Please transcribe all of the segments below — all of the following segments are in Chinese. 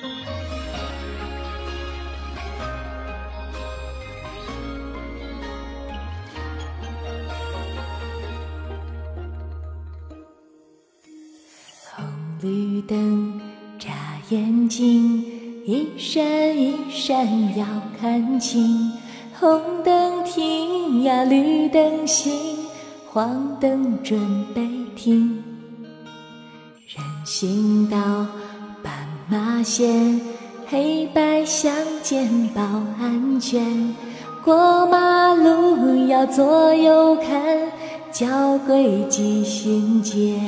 红绿灯眨眼睛，一闪一闪要看清。红灯停呀，绿灯行，黄灯准备停。人行道发现，黑白相间保安全。过马路要左右看，交规记心间。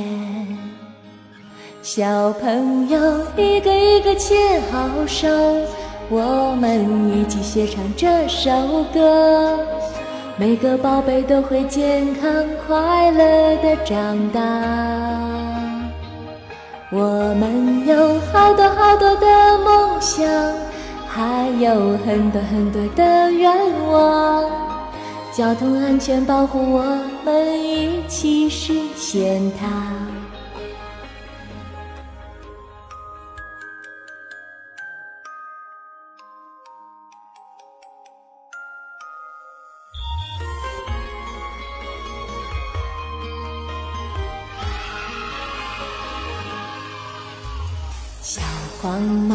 小朋友一个一个牵好手。我们一起学唱这首歌，每个宝贝都会健康快乐的长大。我们有好多好多的梦想，还有很多很多的愿望。交通安全保护，我们一起实现它。小黄帽，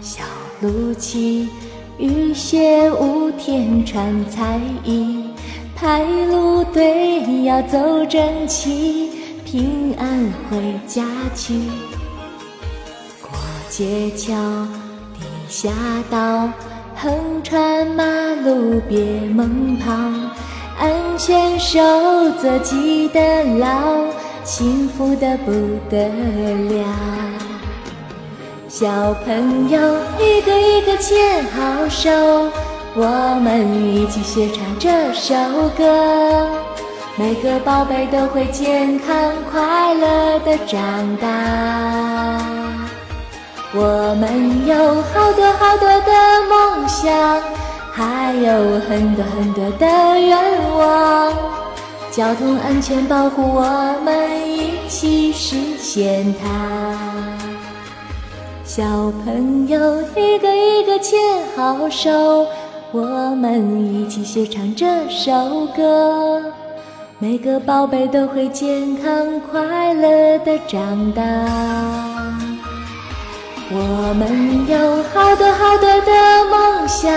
小鹿旗，雨雪无天穿彩衣，排路队要走整齐，平安回家去。过街桥，地下道，横穿马路别猛跑，安全守则记得牢，幸福的不得了。小朋友一个一个牵好手，我们一起学唱这首歌。每个宝贝都会健康快乐的长大。我们有好多好多的梦想，还有很多很多的愿望。交通安全保护，我们一起实现它。小朋友一个一个牵好手，我们一起学唱这首歌。每个宝贝都会健康快乐的长大。我们有好多好多的梦想，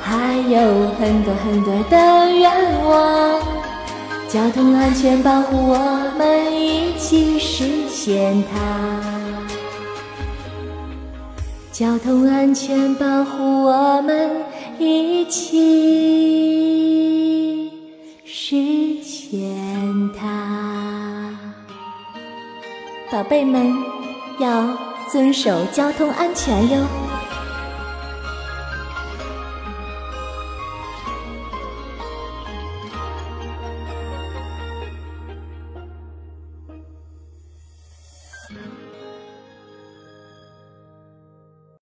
还有很多很多的愿望。交通安全保护，我们一起实现它。交通安全保护，我们一起实现它。宝贝们要遵守交通安全哟。